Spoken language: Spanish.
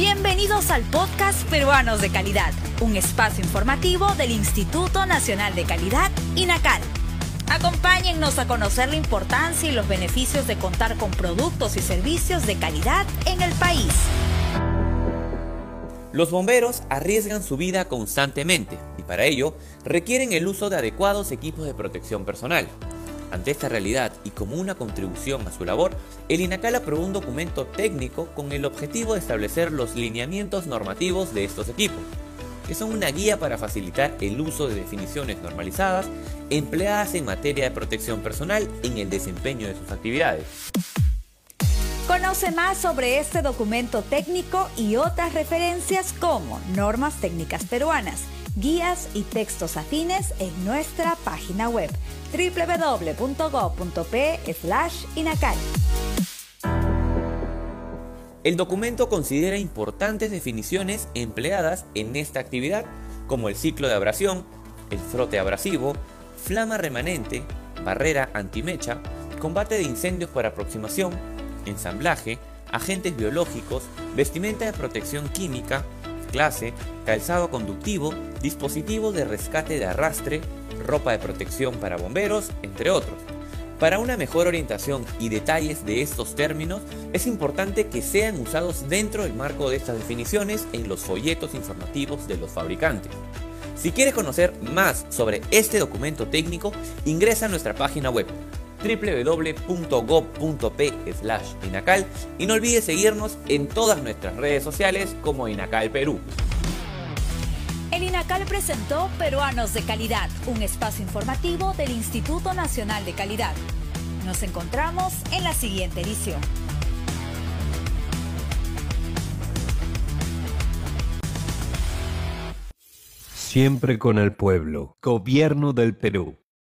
Bienvenidos al podcast Peruanos de Calidad, un espacio informativo del Instituto Nacional de Calidad, INACAL. Acompáñennos a conocer la importancia y los beneficios de contar con productos y servicios de calidad en el país. Los bomberos arriesgan su vida constantemente y para ello requieren el uso de adecuados equipos de protección personal. Ante esta realidad y como una contribución a su labor, el INACAL aprobó un documento técnico con el objetivo de establecer los lineamientos normativos de estos equipos, que son una guía para facilitar el uso de definiciones normalizadas empleadas en materia de protección personal en el desempeño de sus actividades. Conoce más sobre este documento técnico y otras referencias como normas técnicas peruanas, guías y textos afines en nuestra página web www.go.p/inacal. El documento considera importantes definiciones empleadas en esta actividad, como el ciclo de abrasión, el frote abrasivo, flama remanente, barrera antimecha, combate de incendios por aproximación, ensamblaje, agentes biológicos, vestimenta de protección química, clase, calzado conductivo, dispositivo de rescate de arrastre, ropa de protección para bomberos, entre otros. Para una mejor orientación y detalles de estos términos, es importante que sean usados dentro del marco de estas definiciones en los folletos informativos de los fabricantes. Si quieres conocer más sobre este documento técnico, ingresa a nuestra página web www.gov.p/inacal y no olvides seguirnos en todas nuestras redes sociales como Inacal Perú. El INACAL presentó Peruanos de Calidad, un espacio informativo del Instituto Nacional de Calidad. Nos encontramos en la siguiente edición. Siempre con el pueblo. Gobierno del Perú.